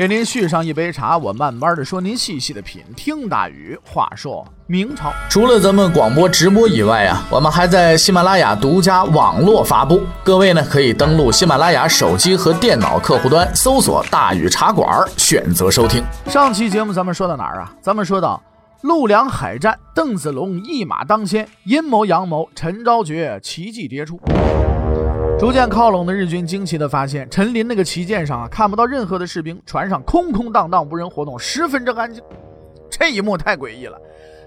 给您续上一杯茶，我慢慢的说，您细细的品。听大禹话说明朝，除了咱们广播直播以外啊，我们还在喜马拉雅独家网络发布。各位呢，可以登录喜马拉雅手机和电脑客户端，搜索“大禹茶馆”，选择收听。上期节目咱们说到哪儿啊？咱们说到。陆良海战，邓子龙一马当先，阴谋阳谋，陈昭觉奇迹迭出。逐渐靠拢的日军惊奇地发现，陈林那个旗舰上啊，看不到任何的士兵，船上空空荡荡，无人活动，十分之安静。这一幕太诡异了。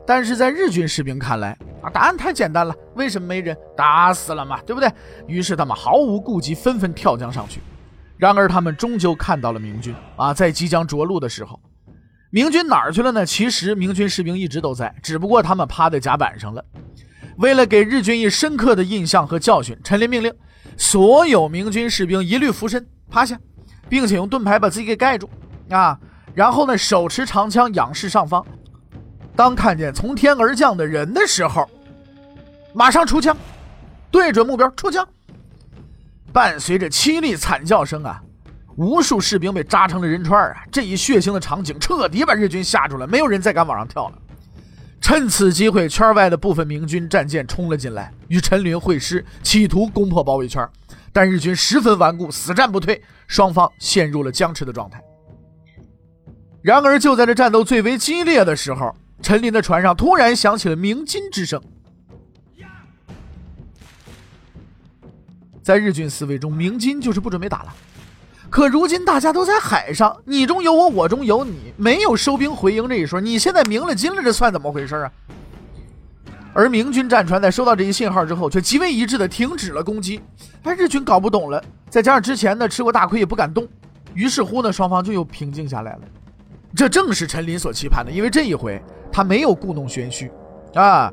但是在日军士兵看来啊，答案太简单了，为什么没人？打死了嘛，对不对？于是他们毫无顾忌，纷纷跳江上去。然而他们终究看到了明军啊，在即将着陆的时候。明军哪儿去了呢？其实明军士兵一直都在，只不过他们趴在甲板上了。为了给日军以深刻的印象和教训，陈林命令所有明军士兵一律俯身趴下，并且用盾牌把自己给盖住啊。然后呢，手持长枪仰视上方，当看见从天而降的人的时候，马上出枪，对准目标出枪。伴随着凄厉惨叫声啊！无数士兵被扎成了人串啊！这一血腥的场景彻底把日军吓住了，没有人再敢往上跳了。趁此机会，圈外的部分明军战舰冲了进来，与陈林会师，企图攻破包围圈。但日军十分顽固，死战不退，双方陷入了僵持的状态。然而，就在这战斗最为激烈的时候，陈林的船上突然响起了鸣金之声。在日军思维中，鸣金就是不准备打了。可如今大家都在海上，你中有我，我中有你，没有收兵回营这一说。你现在明了金了，这算怎么回事啊？而明军战船在收到这一信号之后，却极为一致的停止了攻击。哎，日军搞不懂了，再加上之前呢吃过大亏也不敢动，于是乎呢双方就又平静下来了。这正是陈林所期盼的，因为这一回他没有故弄玄虚啊。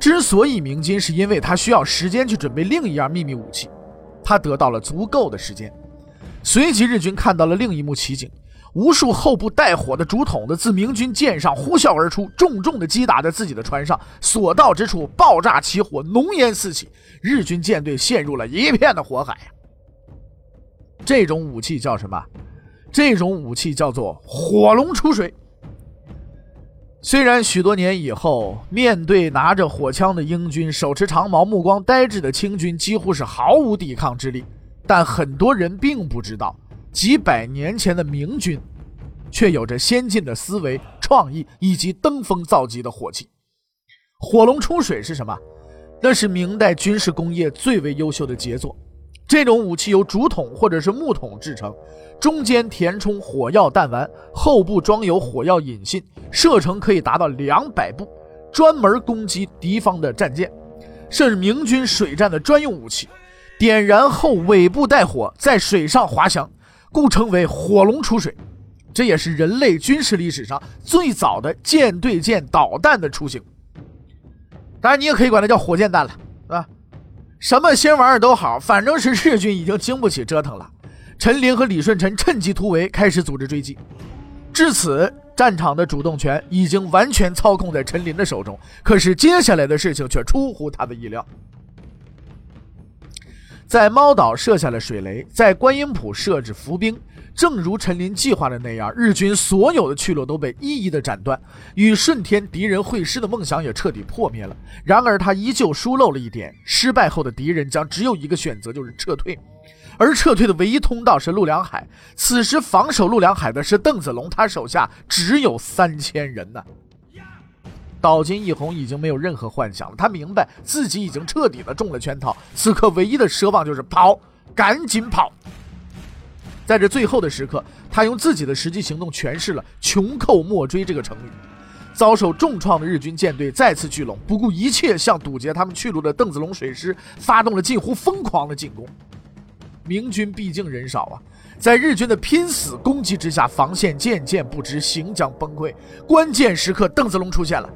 之所以鸣金，是因为他需要时间去准备另一样秘密武器，他得到了足够的时间。随即，日军看到了另一幕奇景：无数后部带火的竹筒子自明军舰上呼啸而出，重重地击打在自己的船上，所到之处爆炸起火，浓烟四起，日军舰队陷入了一片的火海。这种武器叫什么？这种武器叫做火龙出水。虽然许多年以后，面对拿着火枪的英军，手持长矛、目光呆滞的清军，几乎是毫无抵抗之力。但很多人并不知道，几百年前的明军，却有着先进的思维、创意以及登峰造极的火器。火龙出水是什么？那是明代军事工业最为优秀的杰作。这种武器由竹筒或者是木筒制成，中间填充火药弹丸，后部装有火药引信，射程可以达到两百步，专门攻击敌方的战舰，是明军水战的专用武器。点燃后，尾部带火，在水上滑翔，故称为“火龙出水”。这也是人类军事历史上最早的舰对舰导弹的雏形。当然，你也可以管它叫火箭弹了，是吧？什么新玩意儿都好，反正是日军已经经不起折腾了。陈林和李舜臣趁机突围，开始组织追击。至此，战场的主动权已经完全操控在陈林的手中。可是，接下来的事情却出乎他的意料。在猫岛设下了水雷，在观音浦设置伏兵，正如陈林计划的那样，日军所有的去路都被一一的斩断，与顺天敌人会师的梦想也彻底破灭了。然而他依旧疏漏了一点：失败后的敌人将只有一个选择，就是撤退，而撤退的唯一通道是陆良海。此时防守陆良海的是邓子龙，他手下只有三千人呢。岛津义弘已经没有任何幻想了，他明白自己已经彻底的中了圈套，此刻唯一的奢望就是跑，赶紧跑。在这最后的时刻，他用自己的实际行动诠释了“穷寇莫追”这个成语。遭受重创的日军舰队再次聚拢，不顾一切向堵截他们去路的邓子龙水师发动了近乎疯狂的进攻。明军毕竟人少啊，在日军的拼死攻击之下，防线渐渐不支，行将崩溃。关键时刻，邓子龙出现了。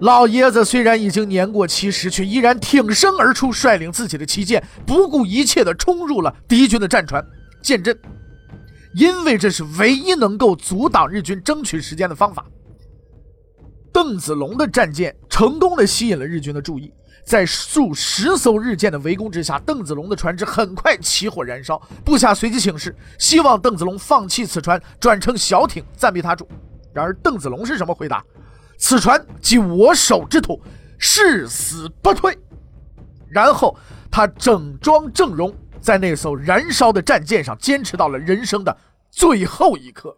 老爷子虽然已经年过七十，却依然挺身而出，率领自己的旗舰，不顾一切地冲入了敌军的战船，舰阵。因为这是唯一能够阻挡日军争取时间的方法。邓子龙的战舰成功的吸引了日军的注意，在数十艘日舰的围攻之下，邓子龙的船只很快起火燃烧。部下随即请示，希望邓子龙放弃此船，转乘小艇暂避他主。然而邓子龙是什么回答？此船即我手之土，誓死不退。然后他整装正容。在那艘燃烧的战舰上，坚持到了人生的最后一刻，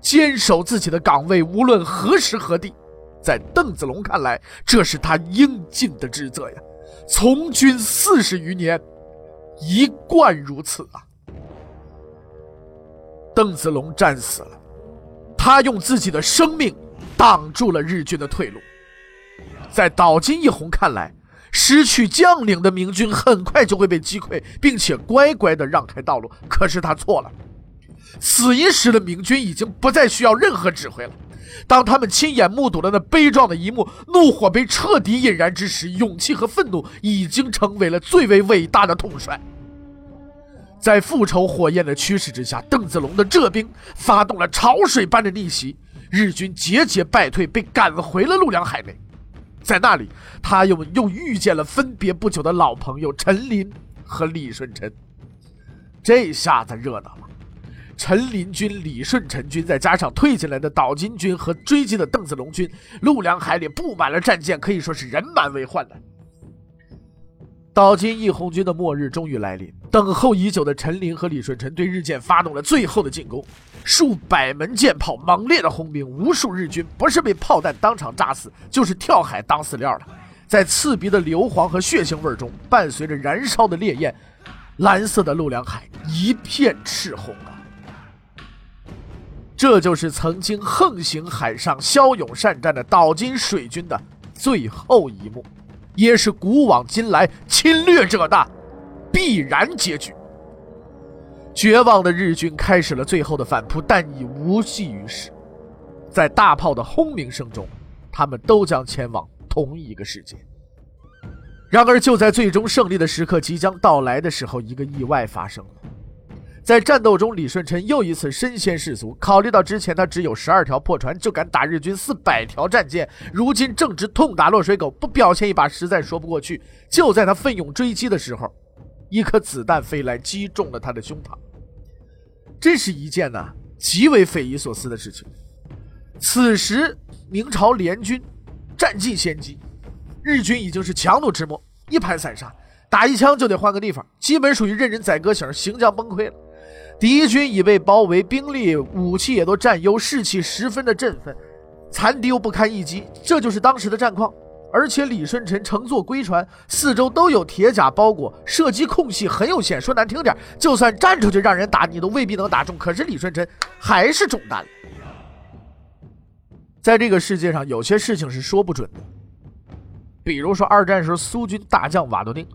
坚守自己的岗位，无论何时何地。在邓子龙看来，这是他应尽的职责呀。从军四十余年，一贯如此啊。邓子龙战死了，他用自己的生命挡住了日军的退路。在岛津义弘看来，失去将领的明军很快就会被击溃，并且乖乖的让开道路。可是他错了，此一时的明军已经不再需要任何指挥了。当他们亲眼目睹了那悲壮的一幕，怒火被彻底引燃之时，勇气和愤怒已经成为了最为伟大的统帅。在复仇火焰的驱使之下，邓子龙的浙兵发动了潮水般的逆袭，日军节节败退，被赶回了陆良海内。在那里，他又又遇见了分别不久的老朋友陈林和李舜臣。这下子热闹了，陈林军、李舜臣军，再加上退进来的岛津军和追击的邓子龙军，陆良海里布满了战舰，可以说是人满为患了。岛津义弘军的末日终于来临，等候已久的陈林和李舜臣对日舰发动了最后的进攻。数百门舰炮猛烈的轰鸣，无数日军不是被炮弹当场炸死，就是跳海当饲料了。在刺鼻的硫磺和血腥味中，伴随着燃烧的烈焰，蓝色的陆良海一片赤红啊！这就是曾经横行海上、骁勇善战的岛津水军的最后一幕，也是古往今来侵略者的必然结局。绝望的日军开始了最后的反扑，但已无济于事。在大炮的轰鸣声中，他们都将前往同一个世界。然而，就在最终胜利的时刻即将到来的时候，一个意外发生了。在战斗中，李舜臣又一次身先士卒。考虑到之前他只有十二条破船就敢打日军四百条战舰，如今正值痛打落水狗，不表现一把实在说不过去。就在他奋勇追击的时候，一颗子弹飞来，击中了他的胸膛。这是一件呢极为匪夷所思的事情。此时，明朝联军占尽先机，日军已经是强弩之末，一盘散沙，打一枪就得换个地方，基本属于任人宰割型，行将崩溃了。敌军已被包围，兵力、武器也都占优，士气十分的振奋，残敌又不堪一击，这就是当时的战况。而且李舜臣乘坐龟船，四周都有铁甲包裹，射击空隙很有限。说难听点，就算站出去让人打，你都未必能打中。可是李舜臣还是中弹了。在这个世界上，有些事情是说不准的。比如说二战时苏军大将瓦多丁，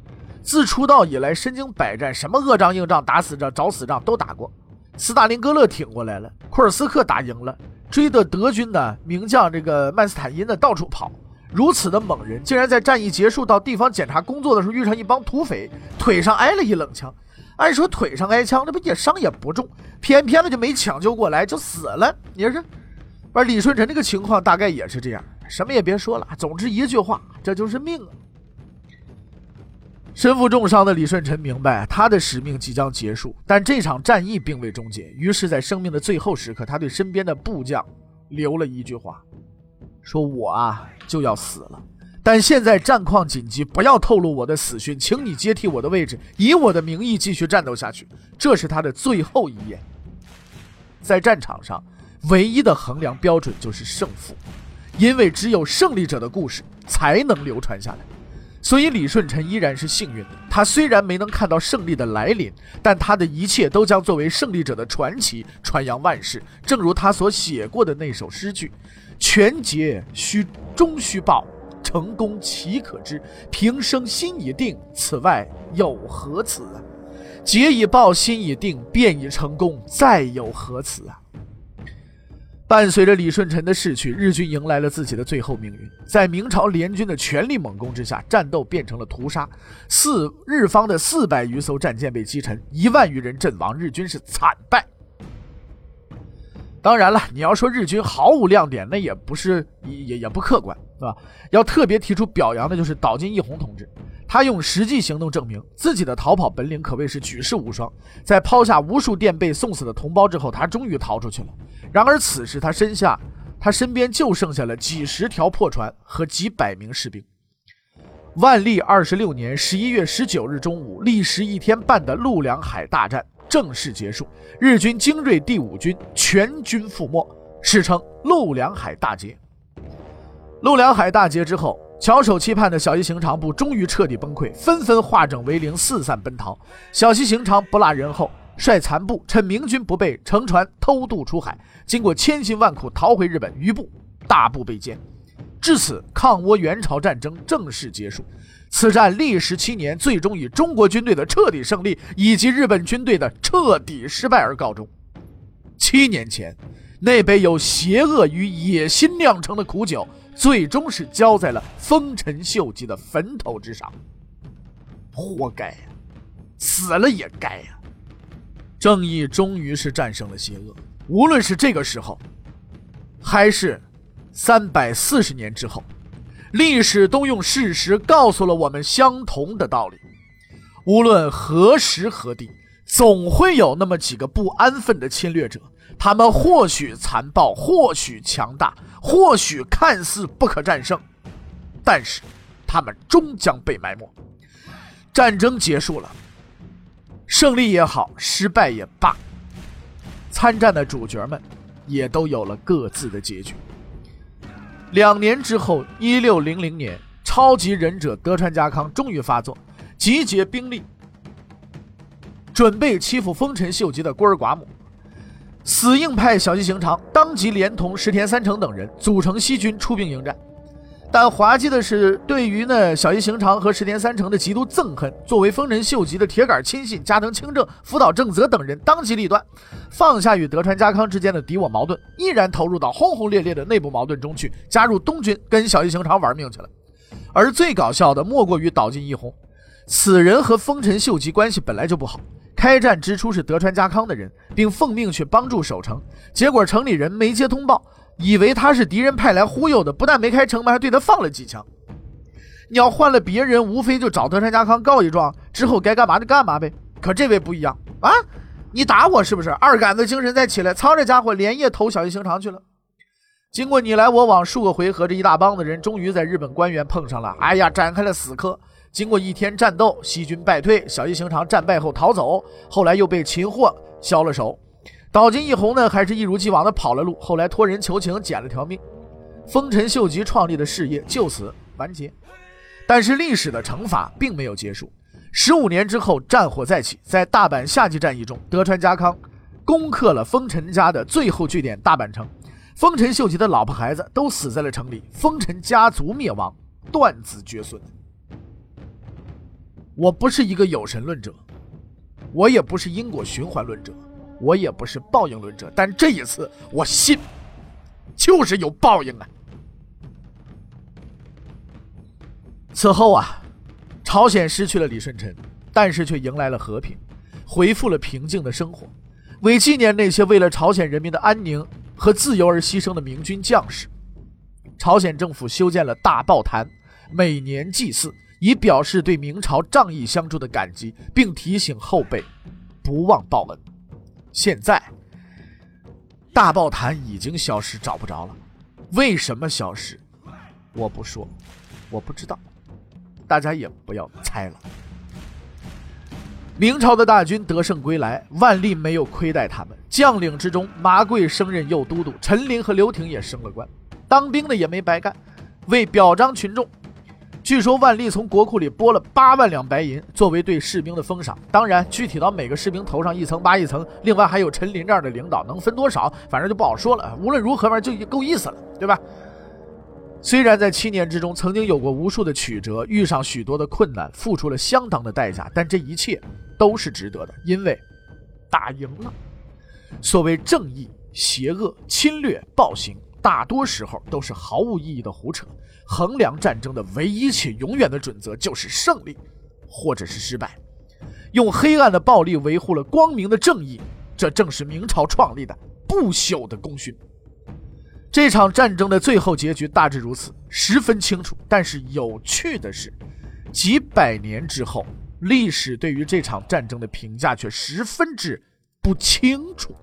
自出道以来身经百战，什么恶仗硬仗、打死仗、找死仗都打过。斯大林格勒挺过来了，库尔斯克打赢了，追的德军的名将这个曼斯坦因呢到处跑。如此的猛人，竟然在战役结束到地方检查工作的时候遇上一帮土匪，腿上挨了一冷枪。按说腿上挨枪，这不也伤也不重，偏偏的就没抢救过来就死了。你说，而李舜臣这个情况大概也是这样，什么也别说了，总之一句话，这就是命啊！身负重伤的李舜臣明白他的使命即将结束，但这场战役并未终结。于是，在生命的最后时刻，他对身边的部将留了一句话。说我啊就要死了，但现在战况紧急，不要透露我的死讯，请你接替我的位置，以我的名义继续战斗下去。这是他的最后一言。在战场上，唯一的衡量标准就是胜负，因为只有胜利者的故事才能流传下来。所以李舜臣依然是幸运的，他虽然没能看到胜利的来临，但他的一切都将作为胜利者的传奇传扬万世。正如他所写过的那首诗句。全节须终须报，成功岂可知？平生心已定，此外有何辞啊？节已报，心已定，便已成功，再有何辞啊？伴随着李舜臣的逝去，日军迎来了自己的最后命运。在明朝联军的全力猛攻之下，战斗变成了屠杀。四日方的四百余艘战舰被击沉，一万余人阵亡，日军是惨败。当然了，你要说日军毫无亮点，那也不是也也不客观，是吧？要特别提出表扬的就是岛津义弘同志。他用实际行动证明自己的逃跑本领可谓是举世无双。在抛下无数垫被送死的同胞之后，他终于逃出去了。然而此时他身下，他身边就剩下了几十条破船和几百名士兵。万历二十六年十一月十九日中午，历时一天半的陆良海大战正式结束，日军精锐第五军全军覆没，史称陆良海大捷。陆良海大捷之后。翘首期盼的小西行长部终于彻底崩溃，纷纷化整为零，四散奔逃。小西行长不落人后，率残部趁明军不备，乘船偷渡出海，经过千辛万苦逃回日本，余部大部被歼。至此，抗倭援朝战争正式结束。此战历时七年，最终以中国军队的彻底胜利以及日本军队的彻底失败而告终。七年前，那杯由邪恶与野心酿成的苦酒。最终是浇在了丰臣秀吉的坟头之上，活该呀，死了也该呀！正义终于是战胜了邪恶，无论是这个时候，还是三百四十年之后，历史都用事实告诉了我们相同的道理：无论何时何地，总会有那么几个不安分的侵略者。他们或许残暴，或许强大，或许看似不可战胜，但是他们终将被埋没。战争结束了，胜利也好，失败也罢，参战的主角们也都有了各自的结局。两年之后，一六零零年，超级忍者德川家康终于发作，集结兵力，准备欺负丰臣秀吉的孤儿寡母。死硬派小西行长当即连同石田三成等人组成西军出兵迎战，但滑稽的是，对于呢小西行长和石田三成的极度憎恨，作为丰臣秀吉的铁杆亲信加藤清正、福岛正则等人当机立断，放下与德川家康之间的敌我矛盾，毅然投入到轰轰烈烈的内部矛盾中去，加入东军跟小西行长玩命去了。而最搞笑的莫过于岛津义弘，此人和丰臣秀吉关系本来就不好。开战之初是德川家康的人，并奉命去帮助守城，结果城里人没接通报，以为他是敌人派来忽悠的，不但没开城门，还对他放了几枪。你要换了别人，无非就找德川家康告一状，之后该干嘛就干嘛呗。可这位不一样啊，你打我是不是？二杆子精神再起来，操这家伙连夜投小西行长去了。经过你来我往数个回合，这一大帮子人终于在日本官员碰上了，哎呀，展开了死磕。经过一天战斗，西军败退，小西行长战败后逃走，后来又被擒获，消了手。岛津义弘呢，还是一如既往的跑了路，后来托人求情，捡了条命。丰臣秀吉创立的事业就此完结。但是历史的惩罚并没有结束。十五年之后，战火再起，在大阪夏季战役中，德川家康攻克了丰臣家的最后据点大阪城，丰臣秀吉的老婆孩子都死在了城里，丰臣家族灭亡，断子绝孙。我不是一个有神论者，我也不是因果循环论者，我也不是报应论者，但这一次我信，就是有报应啊！此后啊，朝鲜失去了李舜臣，但是却迎来了和平，恢复了平静的生活。为纪念那些为了朝鲜人民的安宁和自由而牺牲的明军将士，朝鲜政府修建了大报坛，每年祭祀。以表示对明朝仗义相助的感激，并提醒后辈不忘报恩。现在大报坛已经消失，找不着了。为什么消失？我不说，我不知道，大家也不要猜了。明朝的大军得胜归来，万历没有亏待他们。将领之中，麻贵升任右都督，陈琳和刘廷也升了官，当兵的也没白干。为表彰群众。据说万历从国库里拨了八万两白银作为对士兵的封赏，当然具体到每个士兵头上一层扒一层，另外还有陈林这样的领导能分多少，反正就不好说了。无论如何，反正就够意思了，对吧？虽然在七年之中曾经有过无数的曲折，遇上许多的困难，付出了相当的代价，但这一切都是值得的，因为打赢了。所谓正义邪恶、侵略、暴行，大多时候都是毫无意义的胡扯。衡量战争的唯一且永远的准则就是胜利，或者是失败。用黑暗的暴力维护了光明的正义，这正是明朝创立的不朽的功勋。这场战争的最后结局大致如此，十分清楚。但是有趣的是，几百年之后，历史对于这场战争的评价却十分之不清楚。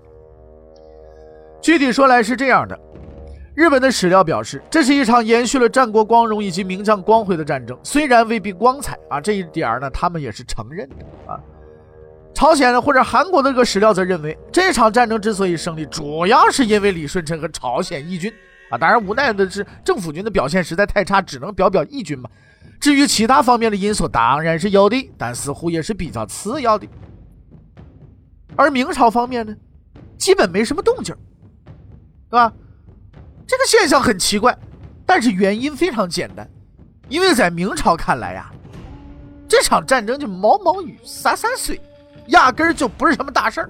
具体说来是这样的：日本的史料表示，这是一场延续了战国光荣以及名将光辉的战争，虽然未必光彩啊，这一点呢，他们也是承认的啊。朝鲜或者韩国的这个史料则认为，这场战争之所以胜利，主要是因为李舜臣和朝鲜义军啊。当然，无奈的是政府军的表现实在太差，只能表表义军嘛。至于其他方面的因素，当然是有的，但似乎也是比较次要的。而明朝方面呢，基本没什么动静，对吧？这个现象很奇怪，但是原因非常简单，因为在明朝看来呀，这场战争就毛毛雨洒洒水。压根儿就不是什么大事儿。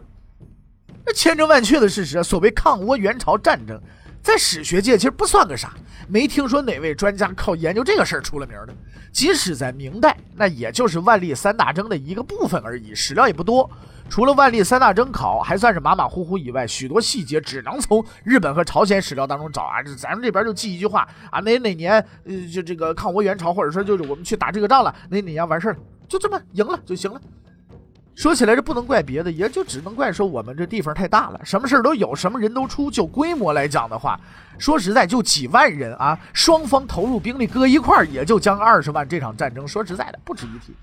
那千真万确的事实，所谓抗倭援朝战争，在史学界其实不算个啥，没听说哪位专家靠研究这个事儿出了名的。即使在明代，那也就是万历三大征的一个部分而已，史料也不多。除了万历三大征考还算是马马虎虎以外，许多细节只能从日本和朝鲜史料当中找啊。这咱们这边就记一句话啊，哪哪年呃就这个抗倭援朝，或者说就是我们去打这个仗了，哪哪年完事儿了，就这么赢了就行了。说起来，这不能怪别的，也就只能怪说我们这地方太大了，什么事儿都有，什么人都出。就规模来讲的话，说实在，就几万人啊，双方投入兵力搁一块儿，也就将二十万。这场战争说实在的，不值一提。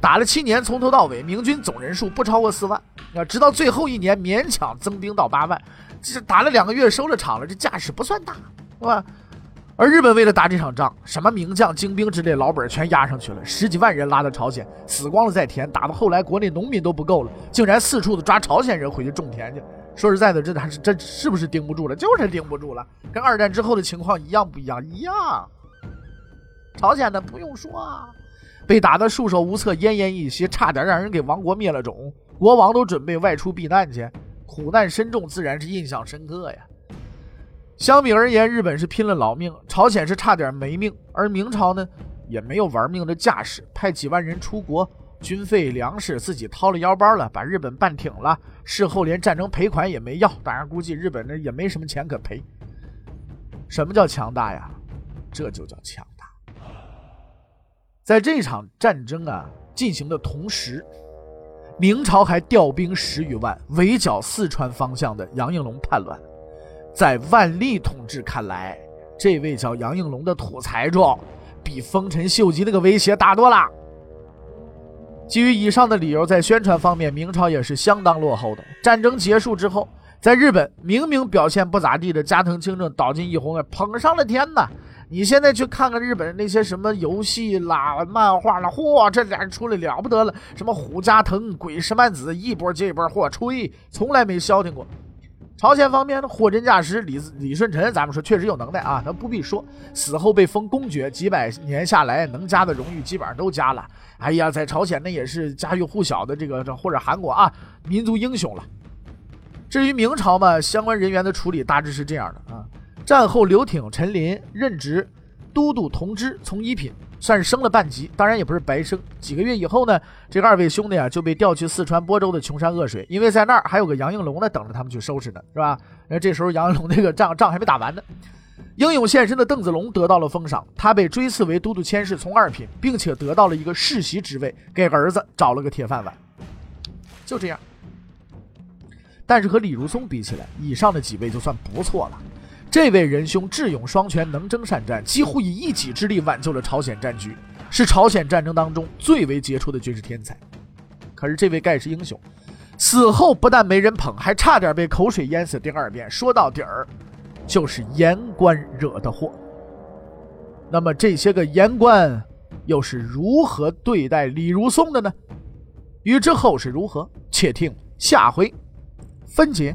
打了七年，从头到尾，明军总人数不超过四万，要直到最后一年勉强增兵到八万。这打了两个月，收了场了，这架势不算大，是吧？而日本为了打这场仗，什么名将、精兵之类老本全压上去了，十几万人拉到朝鲜，死光了再填。打到后来，国内农民都不够了，竟然四处的抓朝鲜人回去种田去。说实在的，这还是这是不是盯不住了？就是盯不住了，跟二战之后的情况一样不一样？一样。朝鲜的不用说啊，被打得束手无策、奄奄一息，差点让人给亡国灭了种，国王都准备外出避难去，苦难深重，自然是印象深刻呀。相比而言，日本是拼了老命，朝鲜是差点没命，而明朝呢，也没有玩命的架势，派几万人出国，军费粮食自己掏了腰包了，把日本办挺了，事后连战争赔款也没要，当然估计日本呢也没什么钱可赔。什么叫强大呀？这就叫强大。在这场战争啊进行的同时，明朝还调兵十余万围剿四川方向的杨应龙叛乱。在万历同志看来，这位叫杨应龙的土财主，比丰臣秀吉那个威胁大多了。基于以上的理由，在宣传方面，明朝也是相当落后的。战争结束之后，在日本明明表现不咋地的加藤清正、岛津义弘，捧上了天呐！你现在去看看日本那些什么游戏啦、漫画啦，嚯，这俩人出来了不得了！什么虎加藤、鬼石曼子，一波接一波，嚯，吹，从来没消停过。朝鲜方面呢，货真价实，李李舜臣，咱们说确实有能耐啊，他不必说，死后被封公爵，几百年下来能加的荣誉基本上都加了。哎呀，在朝鲜那也是家喻户晓的这个这，或者韩国啊，民族英雄了。至于明朝嘛，相关人员的处理大致是这样的啊，战后刘挺、陈林任职都督同知，从一品。算是升了半级，当然也不是白升。几个月以后呢，这个二位兄弟啊就被调去四川播州的穷山恶水，因为在那儿还有个杨应龙呢，等着他们去收拾呢，是吧？那这时候杨应龙那个仗仗还没打完呢。英勇献身的邓子龙得到了封赏，他被追赐为都督佥事，从二品，并且得到了一个世袭职位，给儿子找了个铁饭碗。就这样。但是和李如松比起来，以上的几位就算不错了。这位仁兄智勇双全，能征善战，几乎以一己之力挽救了朝鲜战局，是朝鲜战争当中最为杰出的军事天才。可是这位盖世英雄死后不但没人捧，还差点被口水淹死第二遍。说到底儿，就是言官惹的祸。那么这些个言官又是如何对待李如松的呢？欲知后事如何，且听下回分解。